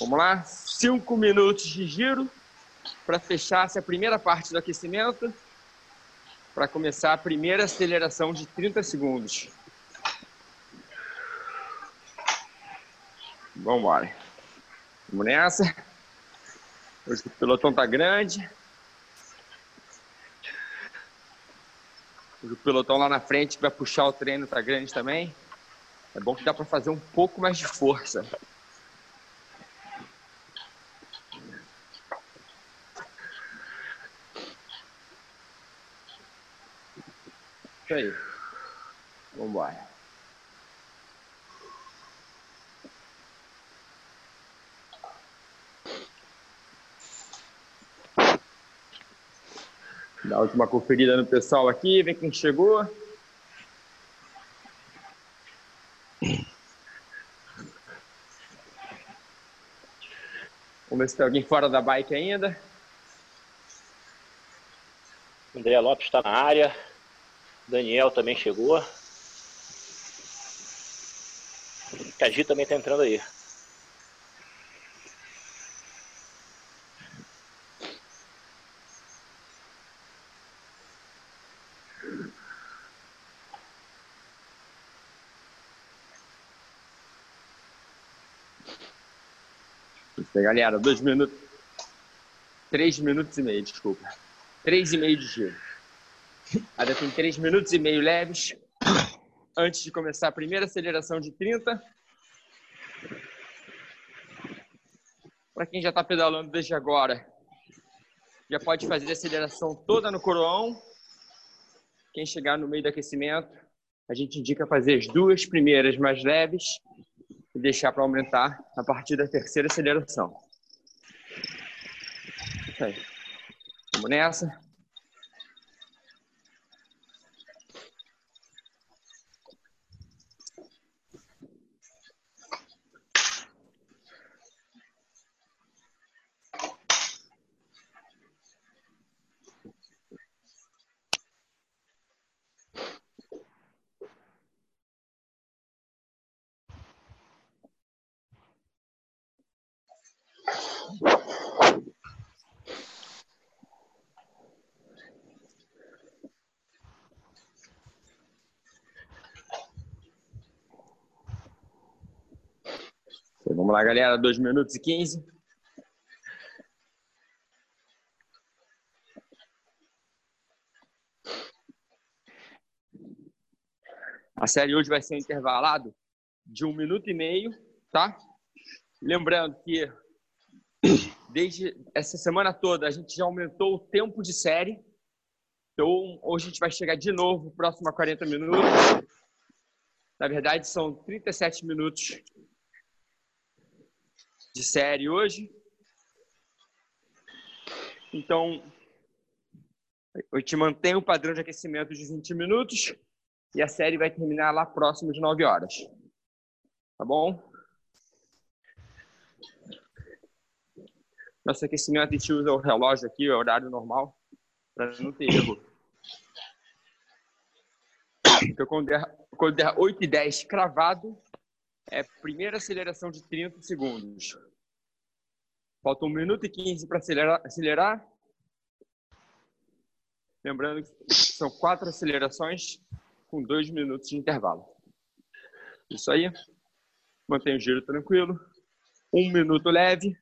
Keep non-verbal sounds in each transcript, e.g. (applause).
Vamos lá? Cinco minutos de giro para fechar essa primeira parte do aquecimento, para começar a primeira aceleração de 30 segundos. Vamos embora. Vamos nessa. Hoje o pelotão tá grande. O pelotão lá na frente que vai puxar o treino tá grande também. É bom que dá para fazer um pouco mais de força. Isso aí. Vamos embora. Dá a última conferida no pessoal aqui, ver quem chegou. Vamos ver se tem alguém fora da bike ainda. André Lopes está na área. Daniel também chegou. Cagi também está entrando aí. galera, dois minutos. Três minutos e meio, desculpa. Três e meio de giro. Ainda tem três minutos e meio leves antes de começar a primeira aceleração de 30. Para quem já está pedalando desde agora, já pode fazer a aceleração toda no coroão. Quem chegar no meio do aquecimento, a gente indica fazer as duas primeiras mais leves e deixar para aumentar a partir da terceira aceleração. Vamos nessa. Vamos lá, galera. 2 minutos e 15. A série hoje vai ser intervalado de um minuto e meio, tá? Lembrando que desde essa semana toda a gente já aumentou o tempo de série. Então, hoje a gente vai chegar de novo próximo a 40 minutos. Na verdade, são 37 minutos de série hoje. Então, eu te mantenho o padrão de aquecimento de 20 minutos e a série vai terminar lá próximo de 9 horas. Tá bom? Nosso aquecimento, a gente usa o relógio aqui, o horário normal, para não ter erro. Então, quando der, quando der 8 e 10 cravado, é primeira aceleração de 30 segundos. Falta 1 minuto e 15 para acelerar, acelerar. Lembrando que são quatro acelerações com dois minutos de intervalo. Isso aí. Mantenha o giro tranquilo. Um minuto leve.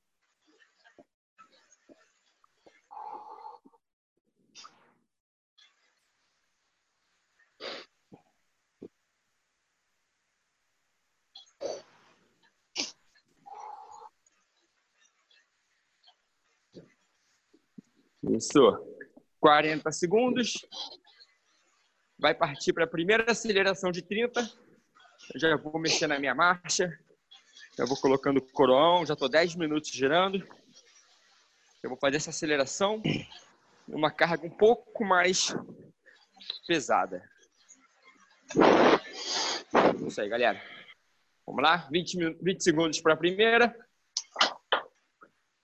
Isso. 40 segundos. Vai partir para a primeira aceleração de 30. Eu já vou mexer na minha marcha. Já vou colocando o coroão. Já estou 10 minutos girando. Eu vou fazer essa aceleração uma carga um pouco mais pesada. Isso aí, galera. Vamos lá? 20, 20 segundos para a primeira.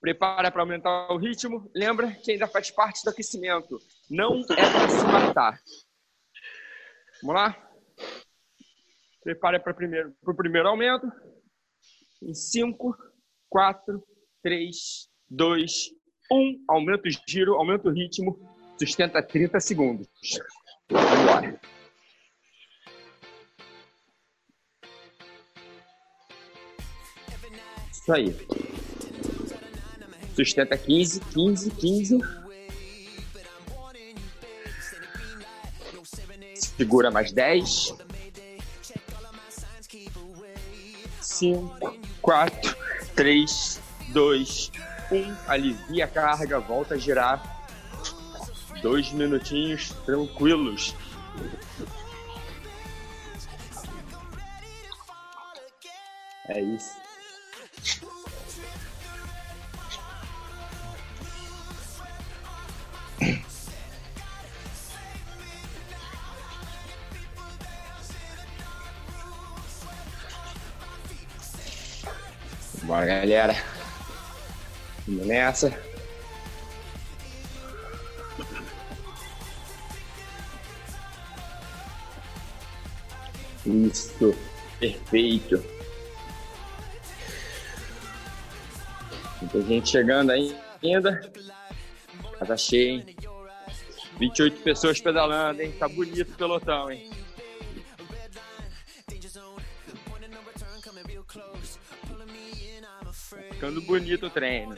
Prepara para aumentar o ritmo. Lembra que ainda faz parte do aquecimento. Não é para se matar. Vamos lá? Prepara para o primeiro, primeiro aumento. Em 5, 4, 3, 2, 1. Aumenta o giro, aumenta o ritmo, sustenta 30 segundos. Vambora. Isso aí. Sustenta 15, 15, 15. Segura mais 10. 5, 4, 3, 2, 1. Alivia a carga, volta a girar. Dois minutinhos tranquilos. É isso. Galera. Vamos nessa. Isso. Perfeito. Muita gente chegando aí ainda. Tá cheio, hein? 28 pessoas pedalando, hein? Tá bonito o pelotão, hein? Ficando bonito o treino.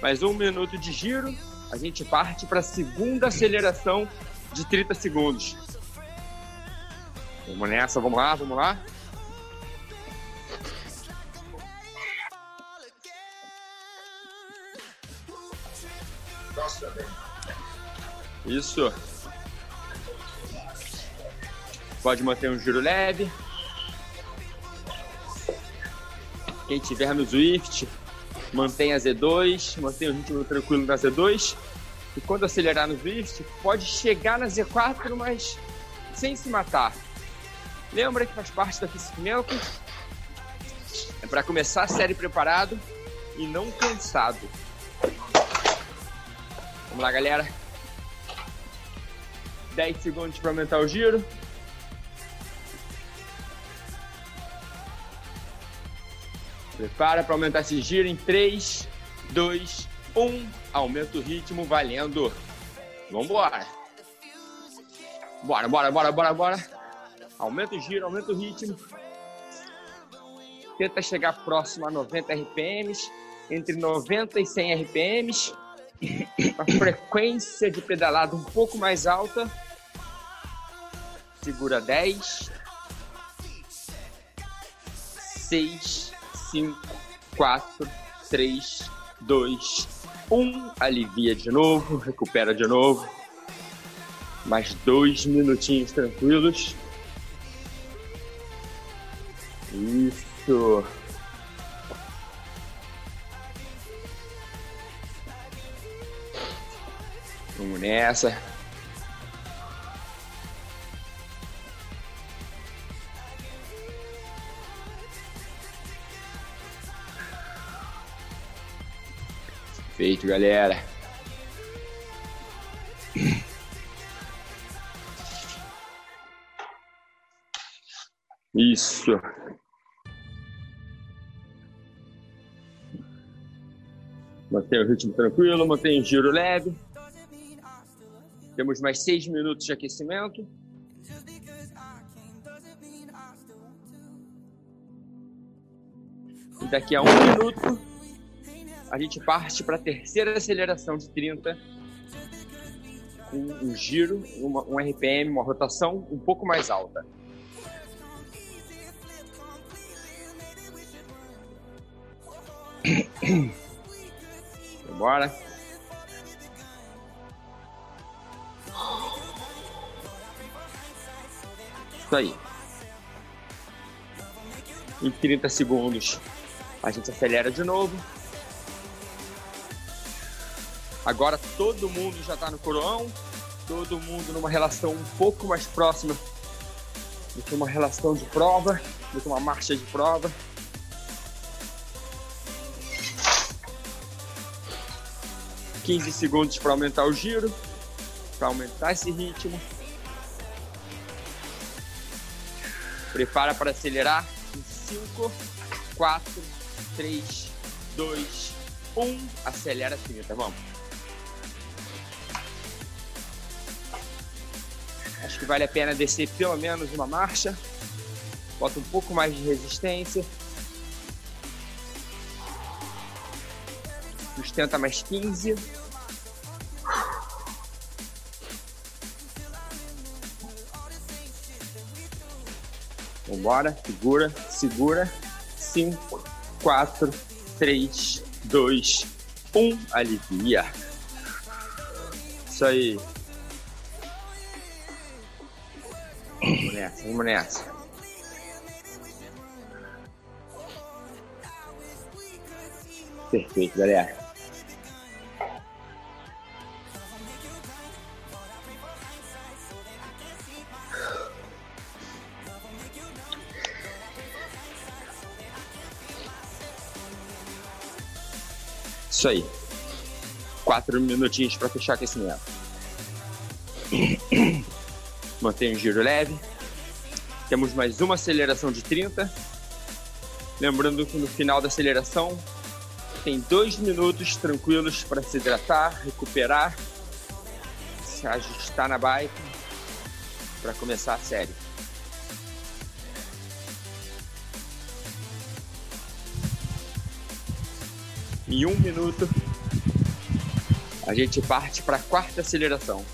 Mais um minuto de giro, a gente parte para a segunda aceleração de 30 segundos. Vamos nessa, vamos lá, vamos lá. Isso. Pode manter um giro leve. Quem tiver no Zwift, mantenha a Z2, mantenha o ritmo tranquilo na Z2. E quando acelerar no Zwift, pode chegar na Z4, mas sem se matar. Lembra que faz parte do aquecimento. É para começar a série preparado e não cansado. Vamos lá, galera. 10 segundos para aumentar o giro. Prepara para aumentar esse giro em 3, 2, 1. Aumenta o ritmo, valendo. Vambora. Bora, bora, bora, bora, bora. Aumenta o giro, aumenta o ritmo. Tenta chegar próximo a 90 RPMs. Entre 90 e 100 RPMs. A frequência de pedalada um pouco mais alta. Segura 10. 6 5, 4, 3, 2, 1. Alivia de novo, recupera de novo. Mais dois minutinhos tranquilos. Isso. Vamos nessa. Feito, galera. Isso. Mantenha o ritmo tranquilo, mantenha o giro leve. Temos mais seis minutos de aquecimento. E daqui a um minuto a gente parte para a terceira aceleração de 30 com um giro, uma, um RPM, uma rotação um pouco mais alta. Bora. Isso aí. Em 30 segundos, a gente acelera de novo. Agora todo mundo já está no coroão, todo mundo numa relação um pouco mais próxima do que uma relação de prova, do que uma marcha de prova. Quinze segundos para aumentar o giro, para aumentar esse ritmo. Prepara para acelerar em 5, 4, 3, 2, 1. Acelera 30. Vamos. Que vale a pena descer pelo menos uma marcha. Bota um pouco mais de resistência. Sustenta mais 15. Vambora, segura, segura. 5, 4, 3, 2, 1. Alivia. Isso aí. Nessa. Perfeito, galera. Isso aí. Quatro minutinhos para fechar aquecimento. Mantenha o giro leve. Temos mais uma aceleração de 30. Lembrando que no final da aceleração tem dois minutos tranquilos para se hidratar, recuperar, se ajustar na bike para começar a série. Em um minuto, a gente parte para a quarta aceleração.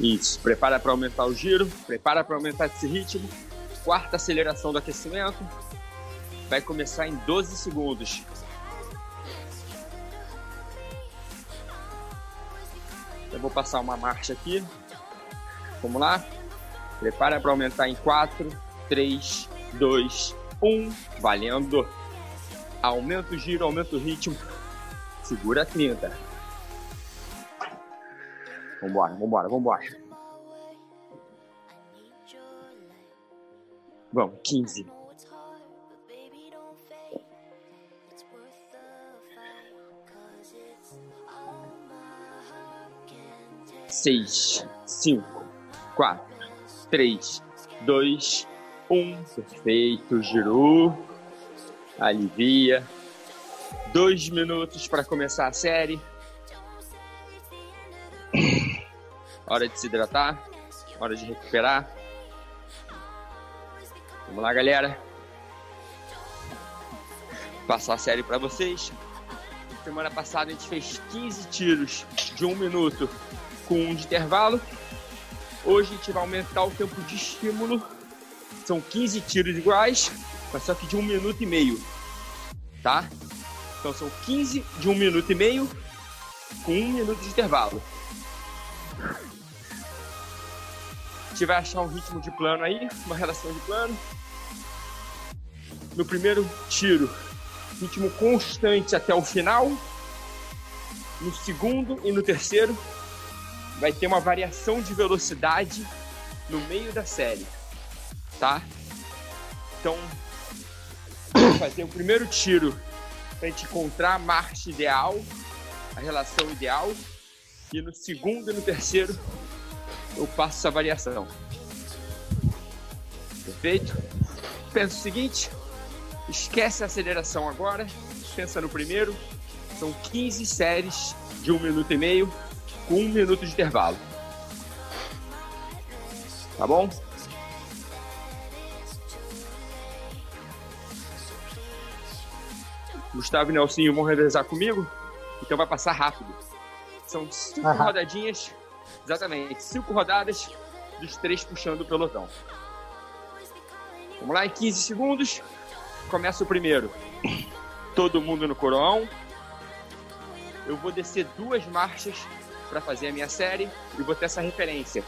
Isso, prepara para aumentar o giro, prepara para aumentar esse ritmo. Quarta aceleração do aquecimento vai começar em 12 segundos. Vou passar uma marcha aqui. Vamos lá? Prepara para aumentar em 4, 3, 2, 1. Valendo. Aumenta o giro, aumenta o ritmo. Segura 30. Vambora, vambora, vambora. Vamos, 15. Seis, cinco, quatro, três, dois, um. Perfeito, girou, alivia. Dois minutos para começar a série. (clears throat) Hora de se hidratar, hora de recuperar. Vamos lá, galera. Passar a série para vocês. Semana passada a gente fez 15 tiros de um minuto com um de intervalo. Hoje a gente vai aumentar o tempo de estímulo. São 15 tiros iguais, mas só que de um minuto e meio, tá? Então são 15 de um minuto e meio com um minuto de intervalo. A gente vai achar um ritmo de plano aí, uma relação de plano. No primeiro tiro, ritmo constante até o final. No segundo e no terceiro, vai ter uma variação de velocidade no meio da série, tá? Então, fazer o primeiro tiro para a gente encontrar a marcha ideal, a relação ideal, e no segundo e no terceiro eu passo essa variação. Perfeito? Pensa o seguinte, esquece a aceleração agora, pensa no primeiro, são 15 séries de um minuto e meio, com um minuto de intervalo. Tá bom? Gustavo e Nelsinho vão revezar comigo, então vai passar rápido. São cinco rodadinhas, exatamente, cinco rodadas dos três puxando o pelotão. Vamos lá, em 15 segundos, começa o primeiro. Todo mundo no coroão. Eu vou descer duas marchas para fazer a minha série e vou ter essa referência.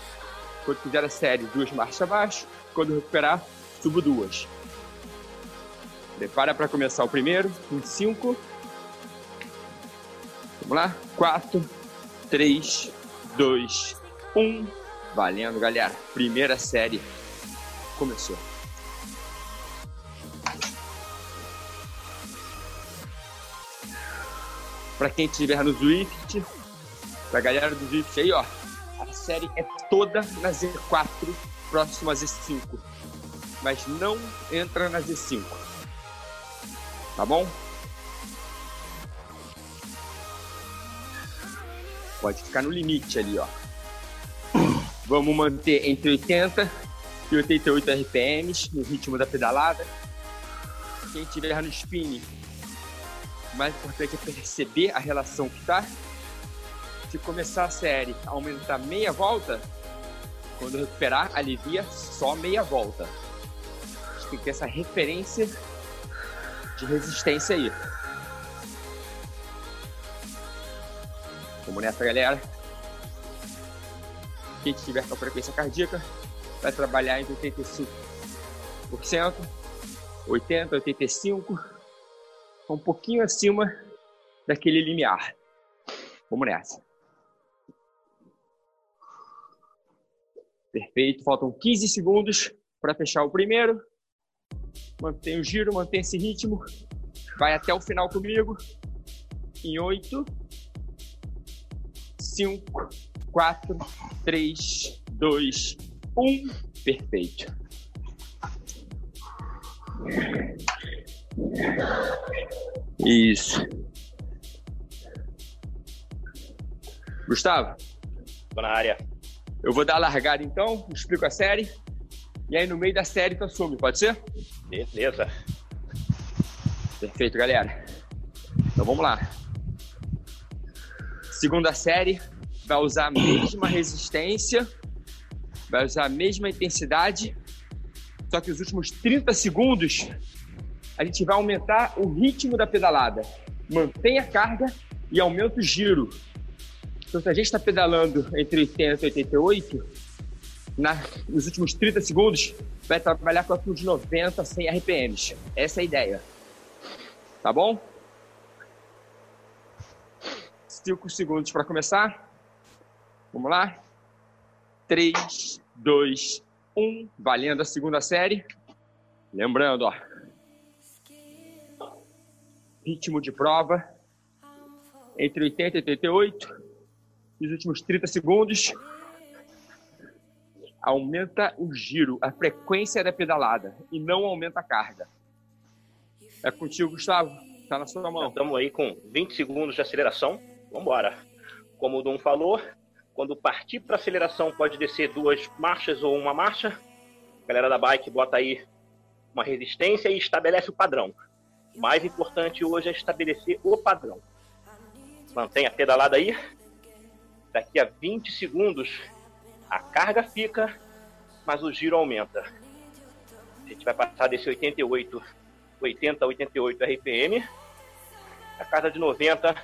Quando fizer a série, duas marchas abaixo. Quando recuperar, subo duas. Prepara para começar o primeiro. Em cinco. Vamos lá. Quatro, três, dois, um. Valendo, galera. Primeira série começou. Para quem estiver no Zwift, pra galera do Zwift aí, ó, a série é toda na Z4, próxima a Z5. Mas não entra na Z5. Tá bom? Pode ficar no limite ali, ó. Vamos manter entre 80 e 88 RPMs no ritmo da pedalada. Quem tiver no spinning, o mais importante é perceber a relação que está. Se começar a série, aumentar meia volta, quando recuperar, alivia só meia volta. A gente tem que ter essa referência de resistência aí. Vamos nessa, galera. Quem tiver com a frequência cardíaca vai trabalhar entre 85%, 80%, 85%, um pouquinho acima daquele limiar. Vamos nessa. Perfeito, faltam 15 segundos para fechar o primeiro. Mantém o giro, mantém esse ritmo. Vai até o final comigo. Em 8, 5, 4, 3, 2, 1. Perfeito. Isso. Gustavo? Na área. Eu vou dar a largada então, explico a série. E aí no meio da série tu assume, pode ser? Beleza. Perfeito, galera. Então vamos lá. Segunda série vai usar a mesma resistência, vai usar a mesma intensidade, só que os últimos 30 segundos a gente vai aumentar o ritmo da pedalada. Mantém a carga e aumenta o giro. Então, se a gente está pedalando entre 80 e 88, na, nos últimos 30 segundos, vai trabalhar com a de 90 100 RPMs. Essa é a ideia. Tá bom? 5 segundos para começar. Vamos lá. 3, 2, 1. Valendo a segunda série. Lembrando, ó, ritmo de prova entre 80 e 88, nos últimos 30 segundos, aumenta o giro, a frequência da pedalada e não aumenta a carga. É contigo, Gustavo. Tá na sua mão. Estamos aí com 20 segundos de aceleração. Vamos embora. Como o Dom falou, quando partir para aceleração pode descer duas marchas ou uma marcha. A galera da bike bota aí uma resistência e estabelece o padrão. O mais importante hoje é estabelecer o padrão. Mantenha a pedalada aí. Daqui a 20 segundos a carga fica, mas o giro aumenta. A gente vai passar desse 88, 80 a 88 RPM, a casa de 90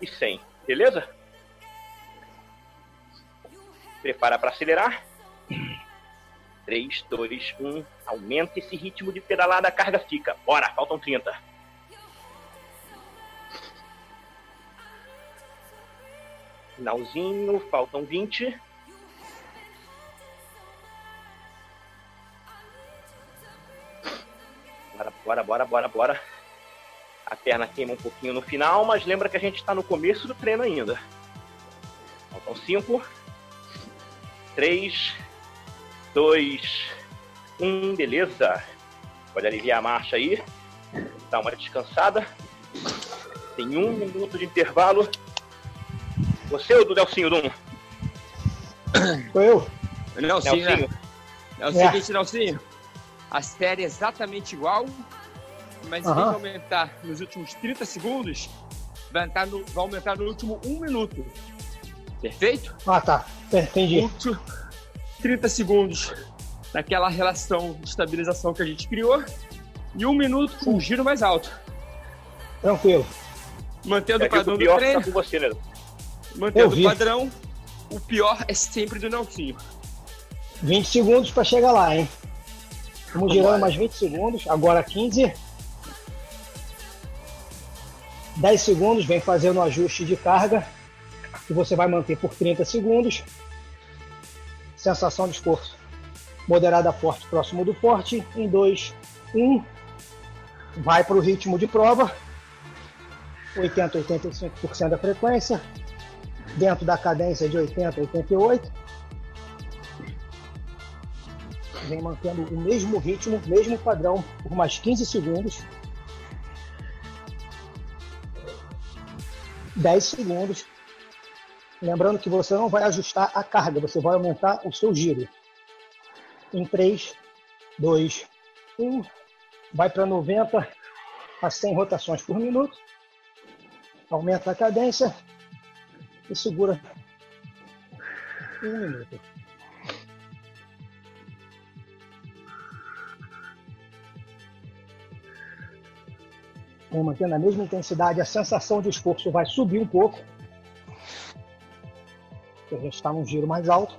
e 100, beleza? Prepara para acelerar. 3, 2, 1. Aumenta esse ritmo de pedalada, a carga fica. Bora, faltam 30. Finalzinho, faltam 20. Bora, bora, bora, bora, bora. A perna queima um pouquinho no final, mas lembra que a gente está no começo do treino ainda. Faltam 5, 3, dois, um, beleza. Pode aliviar a marcha aí. Dá uma descansada. Tem um minuto de intervalo. Você ou do Nelsinho Dum? Sou eu. Nelsinho, Nelsinho. Né? É o seguinte, Nelsinho. A série é exatamente igual, mas uhum. de aumentar nos últimos 30 segundos, vai, no, vai aumentar no último um minuto. Perfeito? Ah, tá. Entendi. 30 segundos naquela relação de estabilização que a gente criou e um minuto com um giro mais alto. Tranquilo. Mantendo é o padrão do treino. Tá com você, né? Mantendo o padrão, o pior é sempre do Nelsinho. 20 segundos para chegar lá, hein? Vamos girando mais 20 segundos. Agora 15. 10 segundos, vem fazendo o ajuste de carga, que você vai manter por 30 segundos. Sensação de esforço moderada forte próximo do forte. Em 2, 1. Vai para o ritmo de prova. 80, 85% da frequência. Dentro da cadência de 80, 88. Vem mantendo o mesmo ritmo, mesmo padrão, por mais 15 segundos. 10 segundos. Lembrando que você não vai ajustar a carga, você vai aumentar o seu giro. Em 3, 2, 1. Vai para 90 a 100 rotações por minuto. Aumenta a cadência e segura um minuto. Vou mantendo a mesma intensidade, a sensação de esforço vai subir um pouco. A gente está num giro mais alto.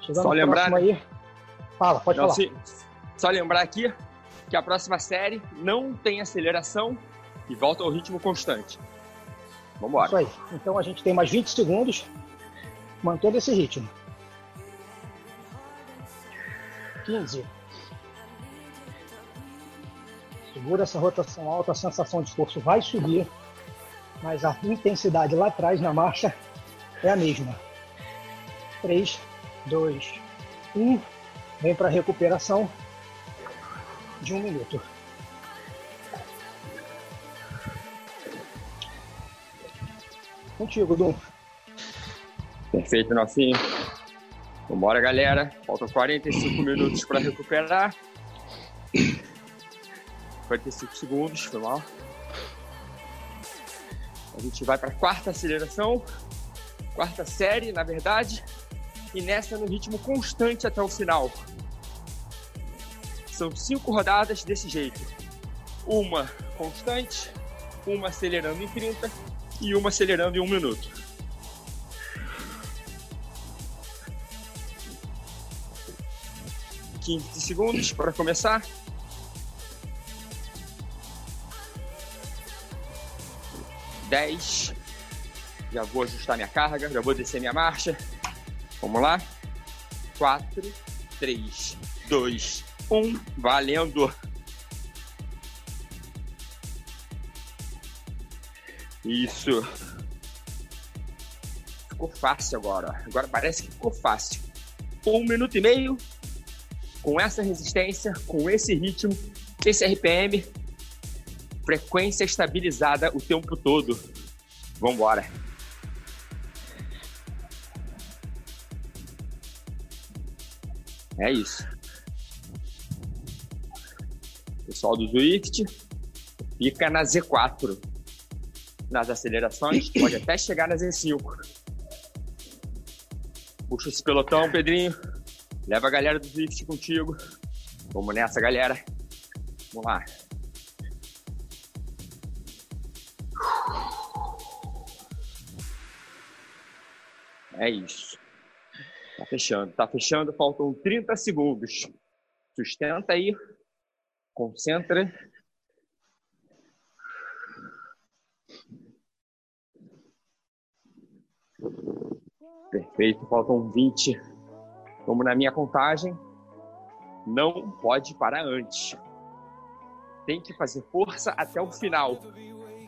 Chegando Só lembrar. Aí. Fala, pode Não, falar. se- só lembrar aqui que a próxima série não tem aceleração e volta ao ritmo constante. Vamos Isso aí. Então a gente tem mais 20 segundos mantendo esse ritmo. 15. Segura essa rotação alta, a sensação de esforço vai subir, mas a intensidade lá atrás na marcha é a mesma. 3, 2, 1. Vem para a recuperação de um minuto. Contigo, Dum. Perfeito, Nofinho. Vambora, galera. Faltam 45 minutos para recuperar. 45 segundos, foi mal. A gente vai para a quarta aceleração, quarta série, na verdade, e nessa no ritmo constante até o final. São cinco rodadas desse jeito. Uma constante, uma acelerando em 30 e uma acelerando em um minuto. Quinze segundos para começar. Dez. Já vou ajustar minha carga, já vou descer minha marcha. Vamos lá. Quatro, três, dois, um. Valendo. Isso. Ficou fácil agora. Agora parece que ficou fácil. Um minuto e meio com essa resistência, com esse ritmo, esse RPM, frequência estabilizada o tempo todo. Vambora. É isso. Pessoal do Zwift fica na Z4. Nas acelerações, pode até chegar na Z5. Puxa esse pelotão, Pedrinho. Leva a galera do Zwift contigo. Vamos nessa, galera. Vamos lá. É isso. Tá fechando, tá fechando. Faltam 30 segundos. Sustenta aí. Concentra. Perfeito, faltam 20. Como na minha contagem, não pode parar antes. Tem que fazer força até o final,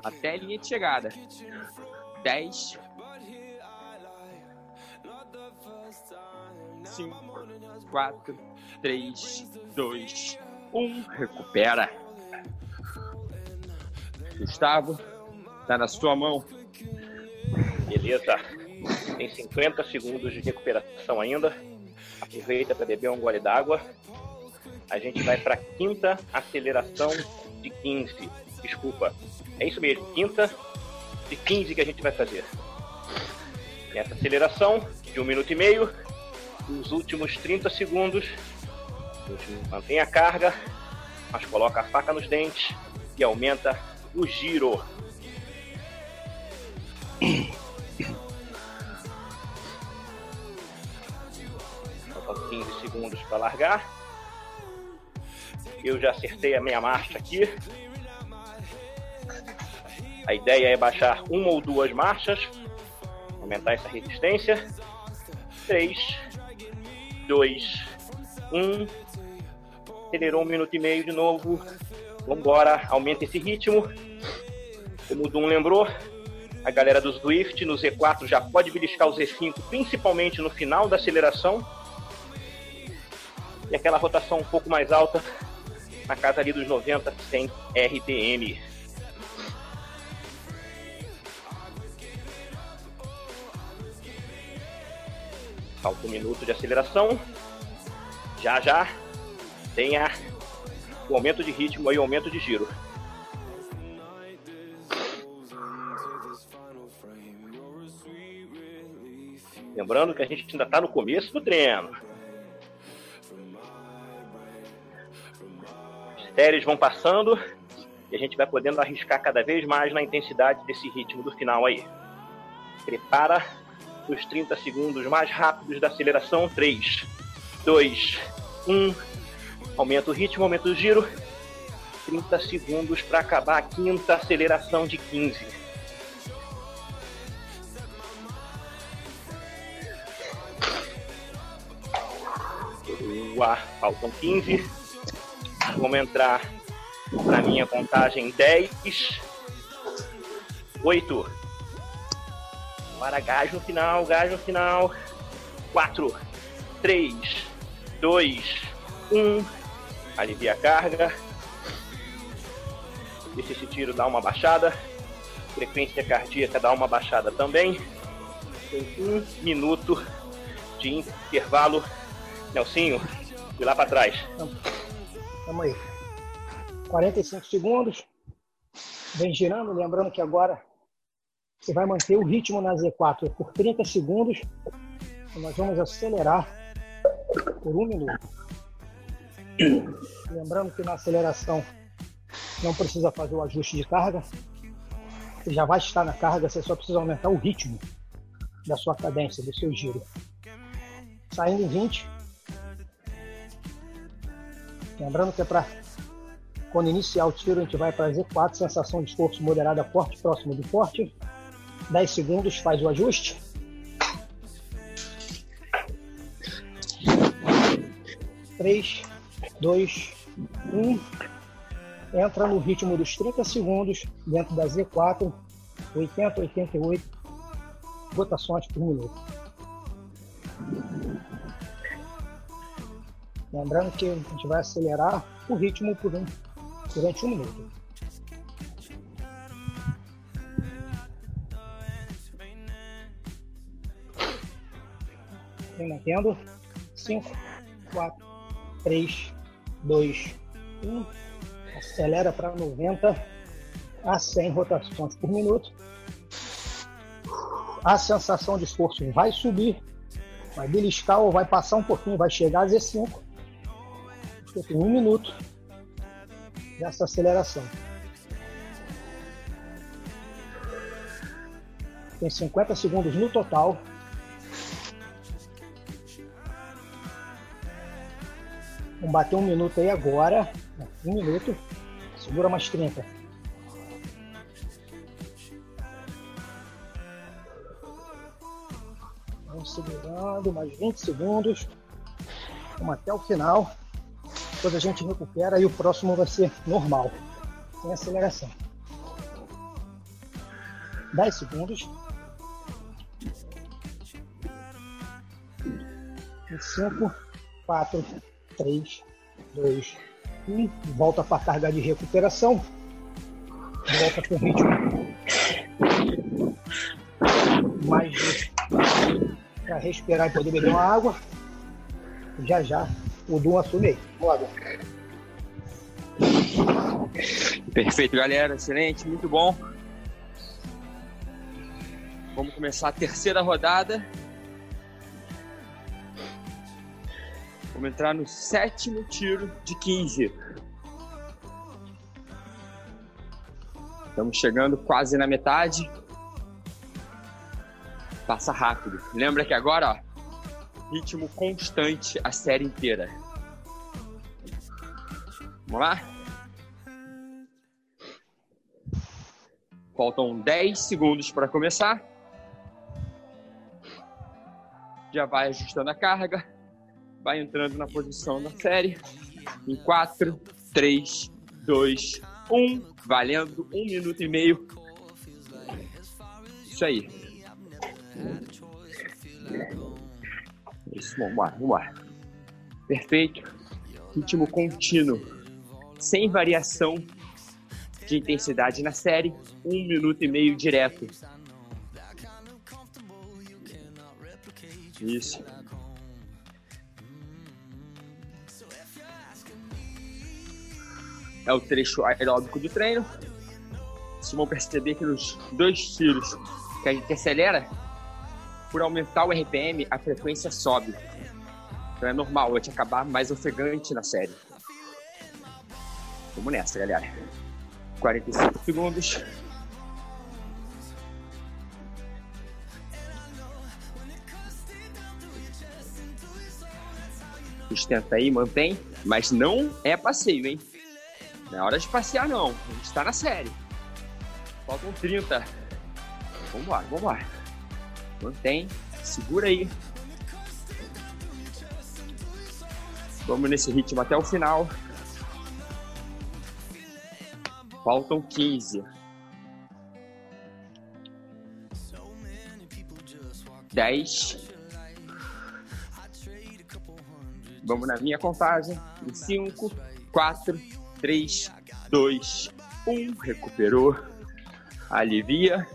até a linha de chegada. 10, 5, 4, 3, 2, 1. Recupera. Gustavo, tá na sua mão. Beleza. Tem 50 segundos de recuperação ainda. Aproveita para beber um gole d'água. A gente vai para quinta aceleração de 15. Desculpa. É isso mesmo, quinta de 15 que a gente vai fazer. Nessa aceleração de um minuto e meio, nos últimos 30 segundos, a gente mantém a carga, mas coloca a faca nos dentes e aumenta o giro. Segundos para largar. Eu já acertei a minha marcha aqui. A ideia é baixar uma ou duas marchas, aumentar essa resistência. 3, 2, 1. Acelerou um minuto e meio de novo. Vamos embora, aumenta esse ritmo. Como o Dum lembrou, a galera do Swift no Z4 já pode beliscar o Z5, principalmente no final da aceleração. E aquela rotação um pouco mais alta, na casa ali dos 90, 100 RPM. Falta um minuto de aceleração. Já já tem a, o aumento de ritmo e o aumento de giro. Lembrando que a gente ainda está no começo do treino. As séries vão passando e a gente vai podendo arriscar cada vez mais na intensidade desse ritmo do final aí. Prepara os 30 segundos mais rápidos da aceleração. 3, 2, 1. Aumenta o ritmo, aumenta o giro. 30 segundos para acabar a quinta aceleração de 15. Boa, faltam 15. Vamos entrar na minha contagem 10, 8. Agora gás no final, gás no final. 4, 3, 2, 1. Alivia a carga. Deixa esse tiro dar uma baixada. Frequência cardíaca dá uma baixada também. Tem um minuto de intervalo. Nelsinho, de lá para trás. Vamos aí. 45 segundos. Vem girando, lembrando que agora você vai manter o ritmo na Z4 por 30 segundos. Nós vamos acelerar por um minuto. Lembrando que na aceleração não precisa fazer o ajuste de carga. Você já vai estar na carga, você só precisa aumentar o ritmo da sua cadência, do seu giro. Saindo em 20, Lembrando que é para quando iniciar o tiro, a gente vai para Z4, sensação de esforço moderada forte, próximo do forte. 10 segundos, faz o ajuste. Três, dois, um. Entra no ritmo dos 30 segundos dentro da Z4, 80, 88 rotações por minuto. Lembrando que a gente vai acelerar o ritmo por um, durante um minuto. Vem mantendo. 5, 4, 3, 2, 1. Acelera para 90 a 100 rotações por minuto. A sensação de esforço vai subir, vai beliscar ou vai passar um pouquinho, vai chegar a Z5 eu tenho um minuto dessa aceleração. Tem 50 segundos no total. Vamos bater um minuto aí agora. Um minuto. Segura mais 30. Vamos segurando mais 20 segundos. Vamos até o final. Depois a gente recupera e o próximo vai ser normal, sem aceleração. 10 segundos. 5, 4, 3, 2, 1. Volta para a carga de recuperação. Volta com o ritmo mais para respirar e poder beber uma água. Já já o Dum assume aí. Vamos lá, Perfeito, galera. Excelente, muito bom. Vamos começar a terceira rodada. Vamos entrar no sétimo tiro de 15. Estamos chegando quase na metade. Passa rápido. Lembra que agora, ó, ritmo constante a série inteira. Vamos lá? Faltam 10 segundos para começar. Já vai ajustando a carga. Vai entrando na posição da série. Em 4, 3, 2, 1. Valendo um minuto e meio. Isso aí. Isso, vamos lá, vamos lá. Perfeito. Ritmo contínuo. Sem variação de intensidade na série. Um minuto e meio direto. Isso. É o trecho aeróbico do treino. Vocês vão perceber que nos dois tiros que a gente acelera, por aumentar o RPM, a frequência sobe. Então é normal, vai te acabar mais ofegante na série. Vamos nessa, galera. 45 segundos. Sustenta aí, mantém. Mas não é passeio, hein? Não é hora de passear, não. A gente tá na série. Faltam 30. Vambora, vambora. Mantém. Segura aí. Vamos nesse ritmo até o final. Faltam 15. 10. Vamos na minha contagem. 5, 4, 3, 2, 1. Recuperou. Alivia.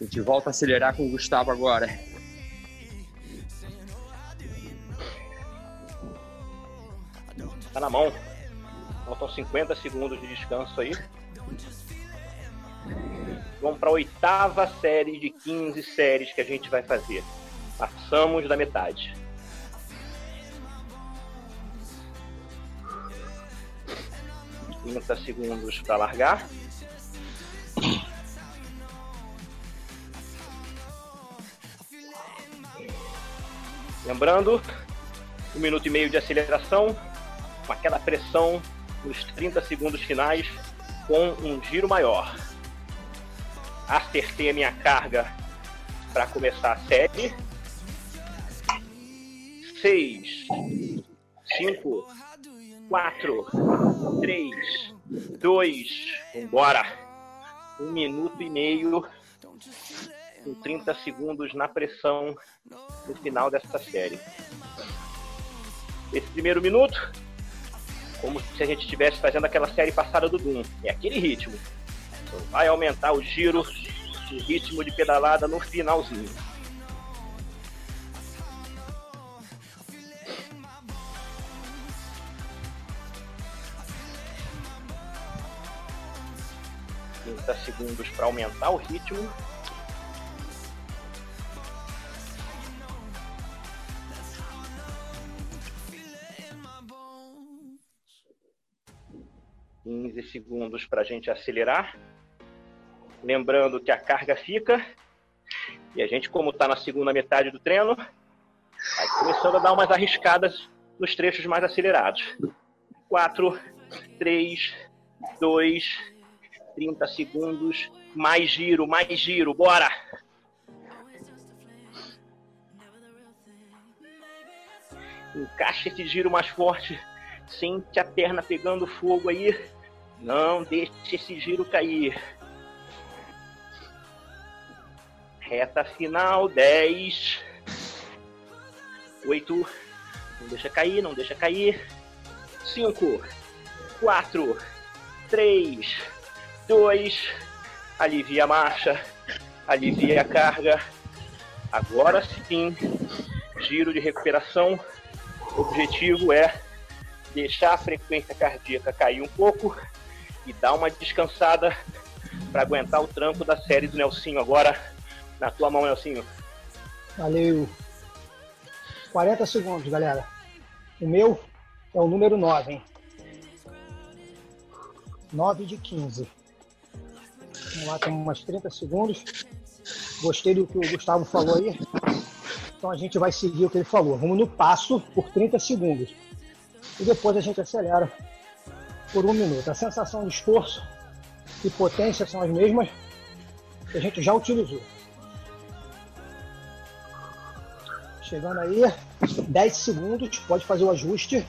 A gente volta a acelerar com o Gustavo agora. Tá na mão. Faltam 50 segundos de descanso aí. Vamos para a oitava série de 15 séries que a gente vai fazer. Passamos da metade. Trinta segundos para largar. Lembrando, um minuto e meio de aceleração, com aquela pressão nos 30 segundos finais, com um giro maior. Acertei a minha carga para começar a série. 6, 5, 4, 3, 2, vambora. Um minuto e meio com 30 segundos na pressão no final dessa série. Esse primeiro minuto, como se a gente estivesse fazendo aquela série passada do Doom, é aquele ritmo. Então vai aumentar o giro, o ritmo de pedalada no finalzinho. segundos para aumentar o ritmo. 15 segundos para a gente acelerar. Lembrando que a carga fica. E a gente, como está na segunda metade do treino, vai começando a dar umas arriscadas nos trechos mais acelerados. 4, 3, 2, 30 segundos. Mais giro, mais giro, bora! Encaixa esse giro mais forte. Sente a perna pegando fogo aí. Não deixe esse giro cair. Reta final, 10. 8. Não deixa cair, não deixa cair. 5, 4, 3, 2. Alivia a marcha. Alivia a carga. Agora sim, giro de recuperação. O objetivo é deixar a frequência cardíaca cair um pouco e dar uma descansada (laughs) para aguentar o tranco da série do Nelsinho agora. Na tua mão, Nelsinho. Valeu. 40 segundos, galera. O meu é o número 9, hein? 9 de 15. Vamos lá, temos umas 30 segundos. Gostei do que o Gustavo falou aí. Então a gente vai seguir o que ele falou. Vamos no passo por 30 segundos. E depois a gente acelera por um minuto. A sensação de esforço e potência são as mesmas que a gente já utilizou. Chegando aí, 10 segundos, pode fazer o ajuste.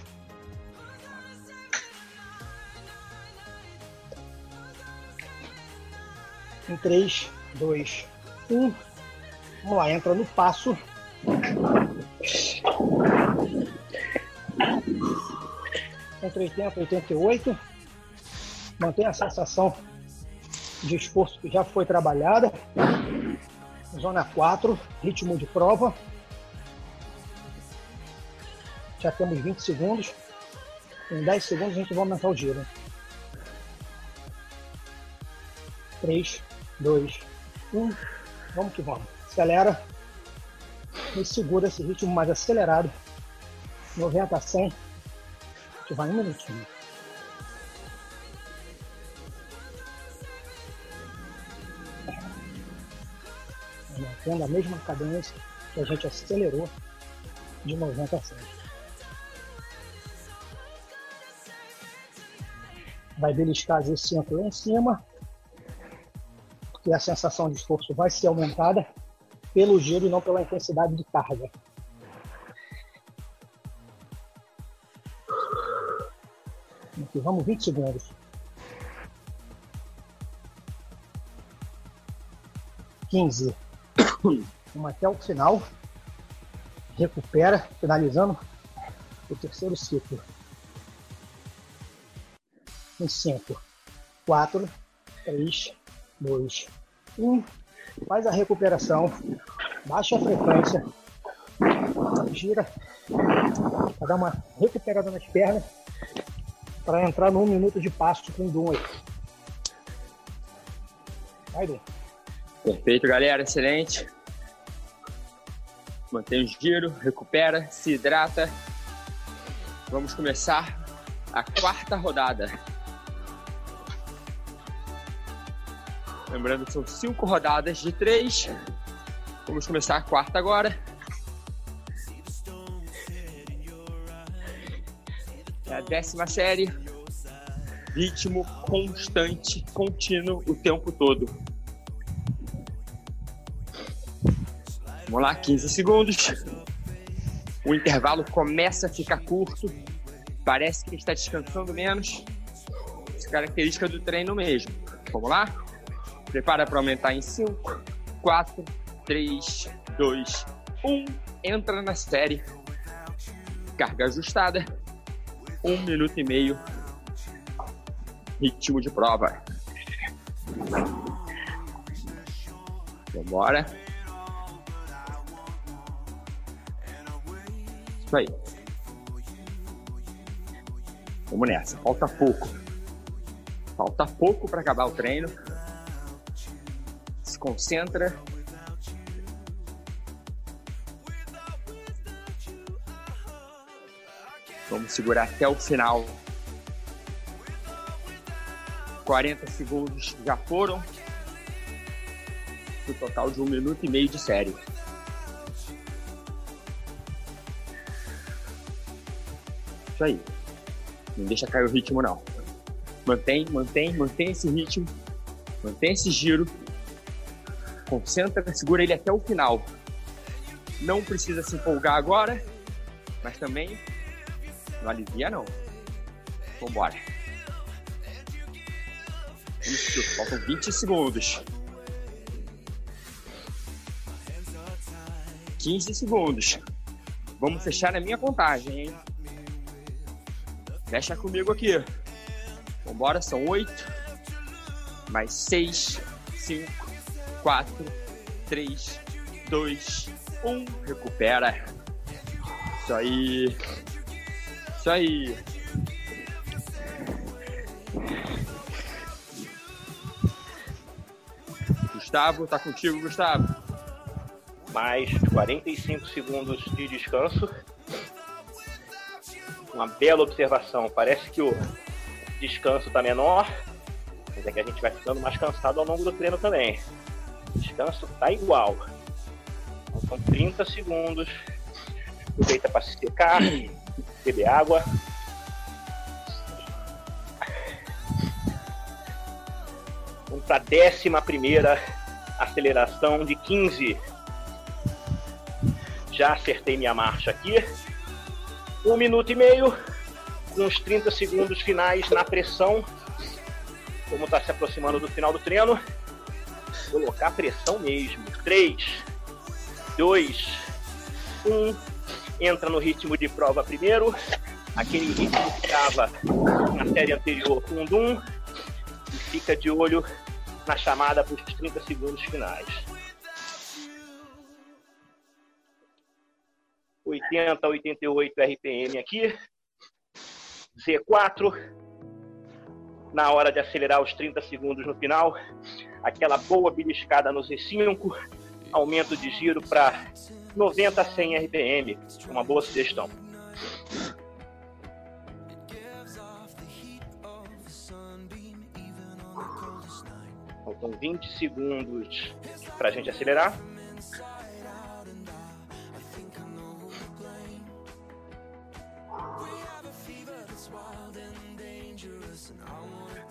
Em 3, 2, 1. Vamos lá, entra no passo. Entre 80 e 88. Mantém a sensação de esforço que já foi trabalhada. Zona 4, ritmo de prova. Já temos 20 segundos. Em 10 segundos a gente vai aumentar o giro. 3, 2, 1. Vamos que vamos. Acelera. E segura esse ritmo mais acelerado. 90 a 100. Vai um minutinho. Mantendo a mesma cadência que a gente acelerou de 90 a 100. Vai beliscar esse centro lá em cima, porque a sensação de esforço vai ser aumentada pelo giro e não pela intensidade de carga. Vamos 20 segundos. 15. (coughs) Vamos até o final. Recupera, finalizando o terceiro ciclo. Em 5, 4, 3, 2, 1 faz a recuperação, baixa a frequência, gira, para dar uma recuperada nas pernas, para entrar num minuto de passo com aí. Vai, Dum. Perfeito, galera, excelente. Mantém o giro, recupera, se hidrata. Vamos começar a quarta rodada. Lembrando que são cinco rodadas de três. Vamos começar a quarta agora. Décima série. Ritmo constante, contínuo o tempo todo. Vamos lá, 15 segundos. O intervalo começa a ficar curto. Parece que está descansando menos. Característica do treino mesmo. Vamos lá? Prepara para aumentar em 5, 4, 3, 2, 1. Entra na série. Carga ajustada. Um minuto e meio. Ritmo de prova. Vambora. Isso aí. Vamos nessa. Falta pouco. Falta pouco para acabar o treino concentra. Segurar até o final. 40 segundos já foram. No total de um minuto e meio de série. Isso aí. Não deixa cair o ritmo não. Mantém, mantém, mantém esse ritmo. Mantém esse giro concentra, segura ele até o final. Não precisa se empolgar agora, mas também não alivia não. Vambora. Isso, faltam 20 segundos. 15 segundos. Vamos fechar a minha contagem, hein? Fecha comigo aqui. Vambora, são 8, mais 6, 5, 4, 3, 2, 1. Recupera. Isso aí. Isso aí. Gustavo, tá contigo, Gustavo. Mais 45 segundos de descanso. Uma bela observação. Parece que o descanso tá menor, mas é que a gente vai ficando mais cansado ao longo do treino também. O descanso tá igual. Então São 30 segundos. Aproveita para se secar, beber água. Vamos para a décima primeira aceleração de 15. Já acertei minha marcha aqui. Um minuto e meio, com uns 30 segundos finais na pressão. Como está se aproximando do final do treino. Colocar pressão mesmo. 3, 2, 1. Entra no ritmo de prova primeiro. Aquele ritmo que estava na série anterior com um Dum. E fica de olho na chamada para os 30 segundos finais. 80 88 RPM aqui. Z4. Na hora de acelerar os 30 segundos no final, aquela boa beliscada no Z5, aumento de giro para 90 a 100 RPM, uma boa sugestão. Faltam 20 segundos para a gente acelerar.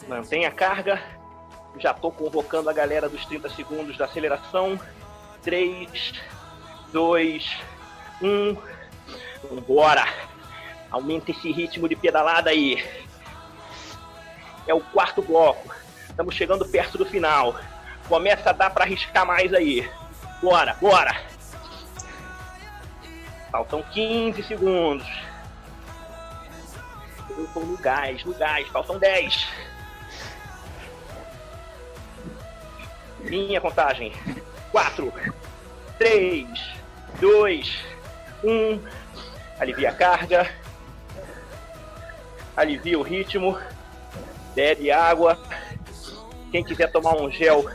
Mantenha a carga. Já estou convocando a galera dos 30 segundos da aceleração. 3, 2, 1. Vambora! Aumenta esse ritmo de pedalada aí. É o quarto bloco. Estamos chegando perto do final. Começa a dar para arriscar mais aí. Bora, bora! Faltam 15 segundos. Eu estou no gás, no gás. Faltam 10. Minha contagem. 4, 3, 2, 1. Alivia a carga. Alivia o ritmo. Bebe água. Quem quiser tomar um gel,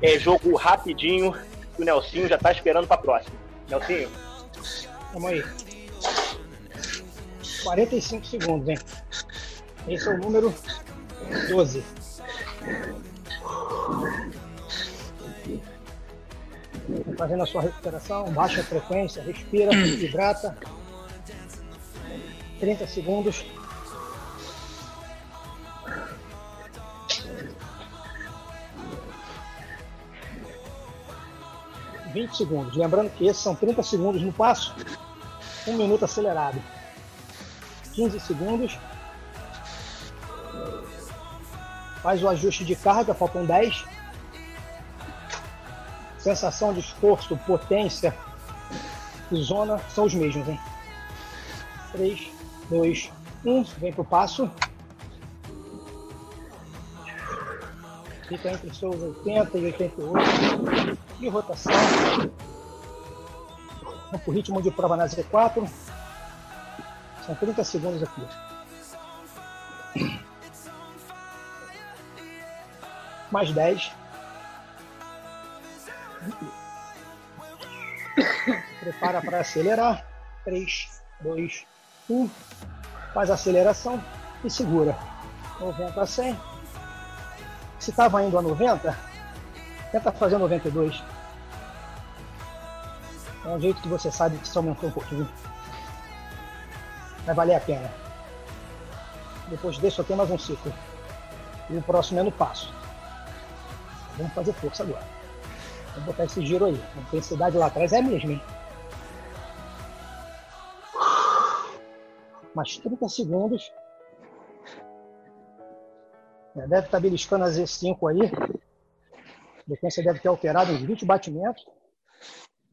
é jogo rapidinho. O Nelsinho já está esperando para a próxima. Nelsinho. Vamos aí. 45 segundos, hein? Esse é o número 12. Fazendo a sua recuperação, baixa frequência, respira, hidrata. 30 segundos. Vinte segundos. Lembrando que esses são 30 segundos no passo, um minuto acelerado. 15 segundos. Faz o ajuste de carga, faltam 10. Sensação de esforço, potência e zona são os mesmos, hein? 3, 2, 1. Vem pro passo. Fica entre os seus 80 e 88 de rotação. Pro ritmo de prova na Z4. São 30 segundos aqui. Mais 10. Prepara para acelerar. 3, 2, 1. Faz a aceleração e segura. 90 a 100. Se estava indo a 90, tenta fazer 92. É um jeito que você sabe que se aumentou um pouquinho. Vai valer a pena. Depois desse só tem mais um ciclo. E o próximo é no passo. Vamos fazer força agora. Vamos botar esse giro aí. A intensidade lá atrás é a mesma, hein? Mais 30 segundos. Já deve estar beliscando a Z5 aí. A frequência deve ter alterado uns 20 batimentos.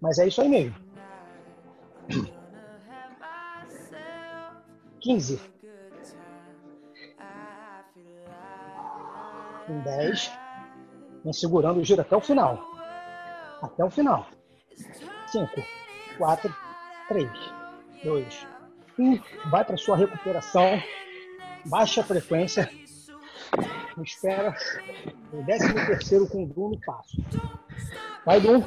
Mas é isso aí mesmo. 15. Em 10. Vem segurando o giro até o final. Até o final. 5, 4, 3, 2, 1. Vai para sua recuperação. Baixa frequência. Espera o 13 terceiro com o Bruno passo. Vai, Bruno.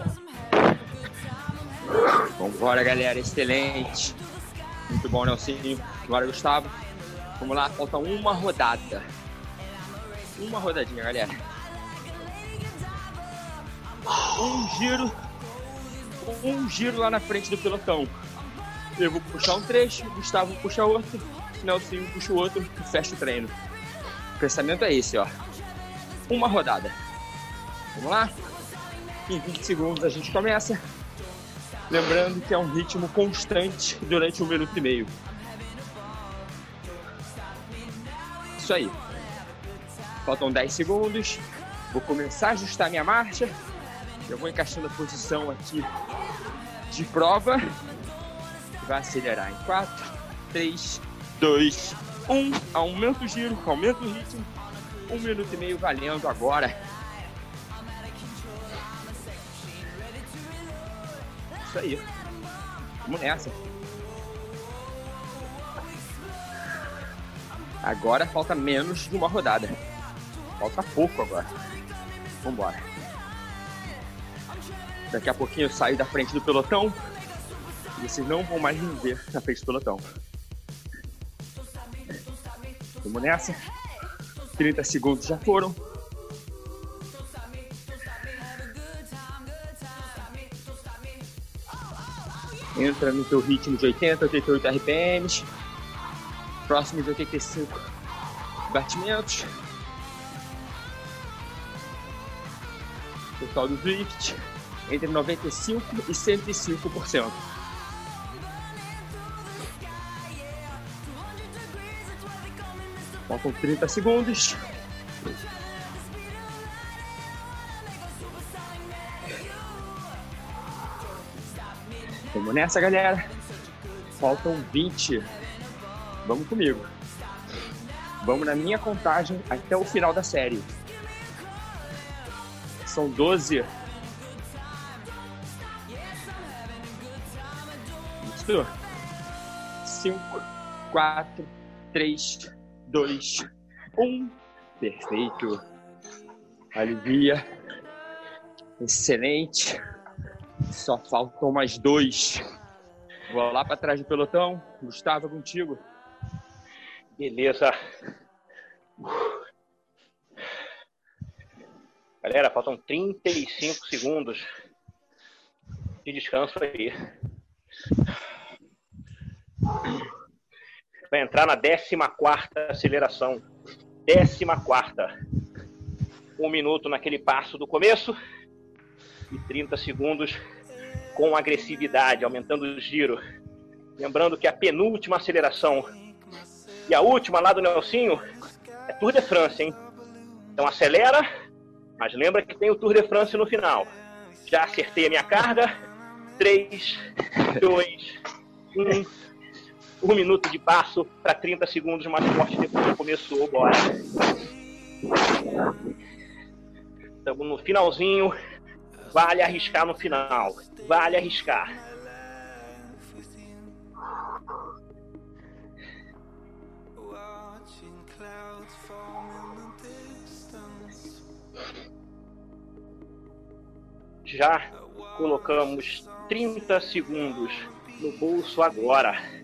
Vambora, galera. Excelente. Muito bom, Nelsinho. Bora, Gustavo. Vamos lá, falta uma rodada. Uma rodadinha, galera. Um giro um giro lá na frente do pelotão. Eu vou puxar um trecho, Gustavo puxa outro, Nelson puxa o outro e fecha o treino. O pensamento é esse, ó. Uma rodada. Vamos lá? Em 20 segundos a gente começa. Lembrando que é um ritmo constante durante um minuto e meio. Isso aí. Faltam 10 segundos. Vou começar a ajustar minha marcha. Eu vou encaixando a posição aqui de prova. Vai acelerar em 4, 3, 2, 1. Aumenta o giro, aumenta o ritmo. Um minuto e meio valendo agora. Isso aí. Vamos nessa. Agora falta menos de uma rodada. Falta pouco agora. Vambora. Daqui a pouquinho eu saio da frente do pelotão. Vocês não vão mais me ver na frente do pelotão. Vamos nessa. 30 segundos já foram. Entra no teu ritmo de 80, 88 RPMs. Próximo de 85 batimentos. Total do drift entre 95 e 105%. Faltam 30 segundos. Vamos nessa, galera. Faltam 20. Vamos comigo. Vamos na minha contagem até o final da série. São 12. Isso. 5, 4, 3, 2, 1. Perfeito. Alivia. Excelente. Só faltam mais dois. Vou lá para trás do pelotão. Gustavo, contigo. Beleza. Galera, faltam 35 segundos de descanso aí. Vai entrar na 14 aceleração. 14. Um minuto naquele passo do começo e 30 segundos com agressividade, aumentando o giro. Lembrando que a penúltima aceleração e a última lá do Nelsinho é Tour de France, hein? Então acelera, mas lembra que tem o Tour de France no final. Já acertei a minha carga. 3, 2, 1. Um minuto de passo para 30 segundos mais forte depois começou. Bora. Estamos no finalzinho. Vale arriscar no final. Vale arriscar. Já colocamos 30 segundos no bolso agora.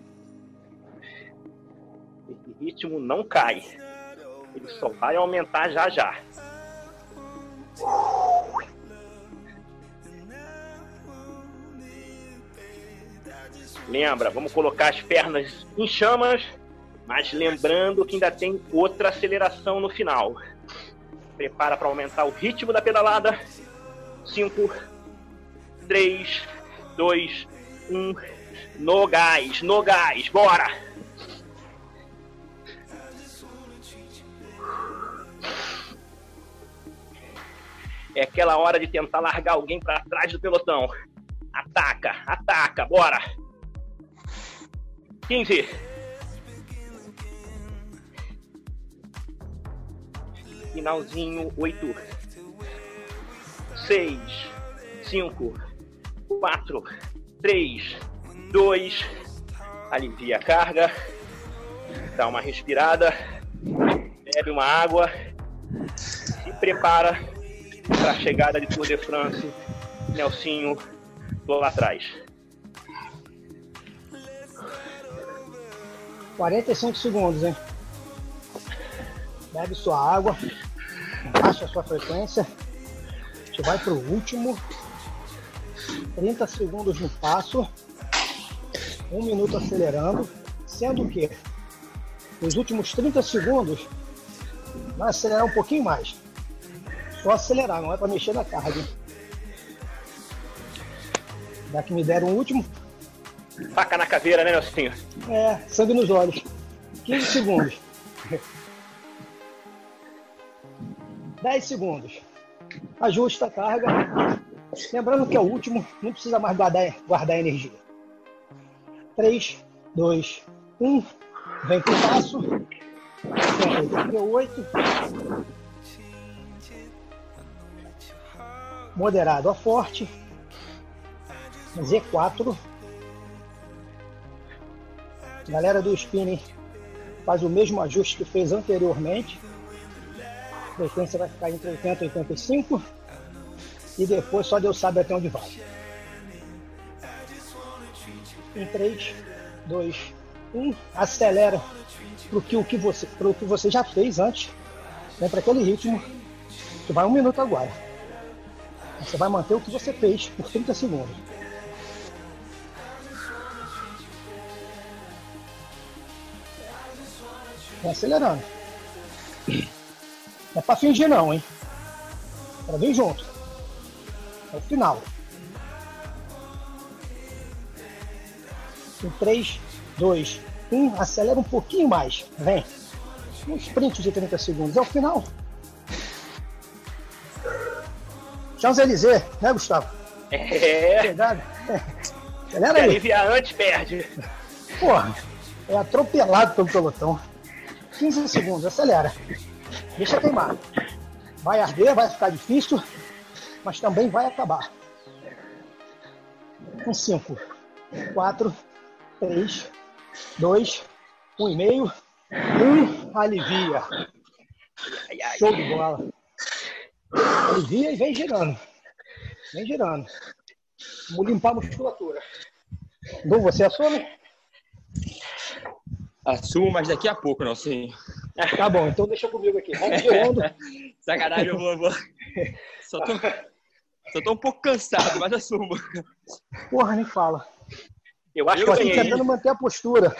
Ritmo não cai. Ele só vai aumentar já já. Lembra, vamos colocar as pernas em chamas, mas lembrando que ainda tem outra aceleração no final. Prepara para aumentar o ritmo da pedalada. 5, 3, 2, 1. No gás, no gás, bora! É aquela hora de tentar largar alguém para trás do pelotão. Ataca, ataca, bora! 15. Finalzinho, 8. 6, 5, 4, 3, 2. Alivia a carga. Dá uma respirada. Bebe uma água. Se prepara para a chegada de Tour de France. Nelsinho, lá atrás. 45 segundos, hein? Bebe sua água, baixa sua frequência. A gente vai pro último. 30 segundos no passo, um minuto acelerando, sendo que nos últimos 30 segundos vai acelerar um pouquinho mais. Só acelerar, não é para mexer na carga. Já que me deram o último. Faca na caveira, né, Nelsinho? É, sangue nos olhos. 15 segundos. 10 segundos. Ajusta a carga. Lembrando que é o último, não precisa mais guardar, guardar energia. 3, 2, 1. Vem pro passo. 188. Moderado a forte. Z4. Galera do spinning faz o mesmo ajuste que fez anteriormente. A frequência vai ficar entre 80 e 85. E depois só Deus sabe até onde vai. Em 3, 2, 1. Acelera para que, o que, você, que você já fez antes. Vem para aquele ritmo. Que vai um minuto agora. Você vai manter o que você fez por 30 segundos. Vai acelerando. Não é pra fingir não, hein? Pra vir junto. É o final. Em 3, 2, 1, acelera um pouquinho mais. Vem. Um sprint de 30 segundos. É o final. Champs-Élysées, né, Gustavo? É. Verdade. (laughs) Acelera aí. aliviar antes, perde. Porra, é atropelado pelo pelotão. 15 segundos, acelera. Deixa queimar. Vai arder, vai ficar difícil, mas também vai acabar. Com 5, 4, 3, 2, 1,5, 1, alivia. Show de bola. Alivia e vem girando. Vem girando. Vamos limpar a musculatura. Du, você assume? Assumo, mas daqui a pouco, não sei. Tá bom, então deixa comigo aqui. Vamos girando. (laughs) Sacanagem, eu vou. vou. Só, tô, só tô um pouco cansado, mas assumo. Porra, nem fala. Eu acho Eu que eu ganhei. tentando manter a postura.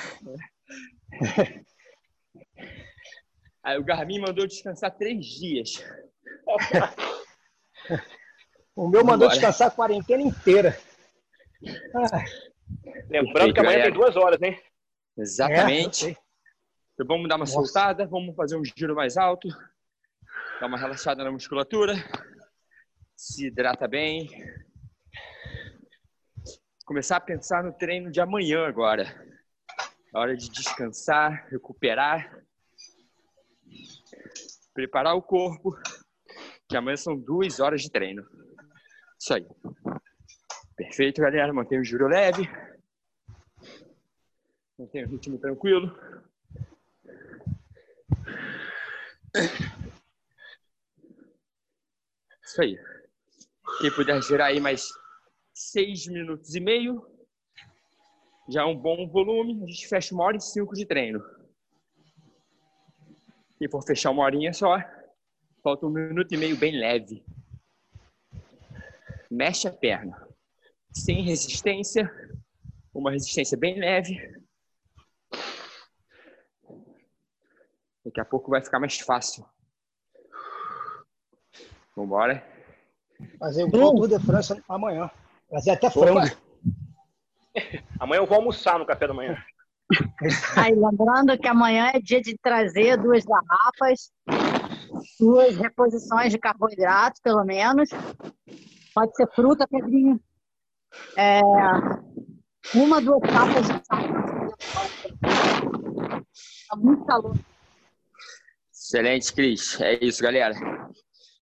Aí o Garmin mandou descansar três dias. O meu mandou Bora. descansar a quarentena inteira. Ah, Lembrando que amanhã tem duas horas, hein? Exatamente. É. Então, vamos dar uma Nossa. soltada, vamos fazer um giro mais alto, dar uma relaxada na musculatura, se hidrata bem. Começar a pensar no treino de amanhã agora. A hora de descansar, recuperar, preparar o corpo, que amanhã são duas horas de treino. Isso aí. Perfeito, galera. Mantenha o giro leve. Mantenha o ritmo tranquilo. Isso aí. Quem puder gerar aí mais seis minutos e meio, já é um bom volume. A gente fecha uma hora e cinco de treino. Quem for fechar uma horinha só, falta um minuto e meio bem leve. Mexe a perna. Sem resistência, uma resistência bem leve. Daqui a pouco vai ficar mais fácil. Vambora. Fazer o Tour de França amanhã. Fazer até frango. Opa. (laughs) Amanhã eu vou almoçar no café da manhã. Aí, lembrando que amanhã é dia de trazer duas garrafas, duas reposições de carboidrato, pelo menos. Pode ser fruta, Pedrinho. É, uma, duas tapas de sal. Tá muito calor. Excelente, Cris. É isso, galera.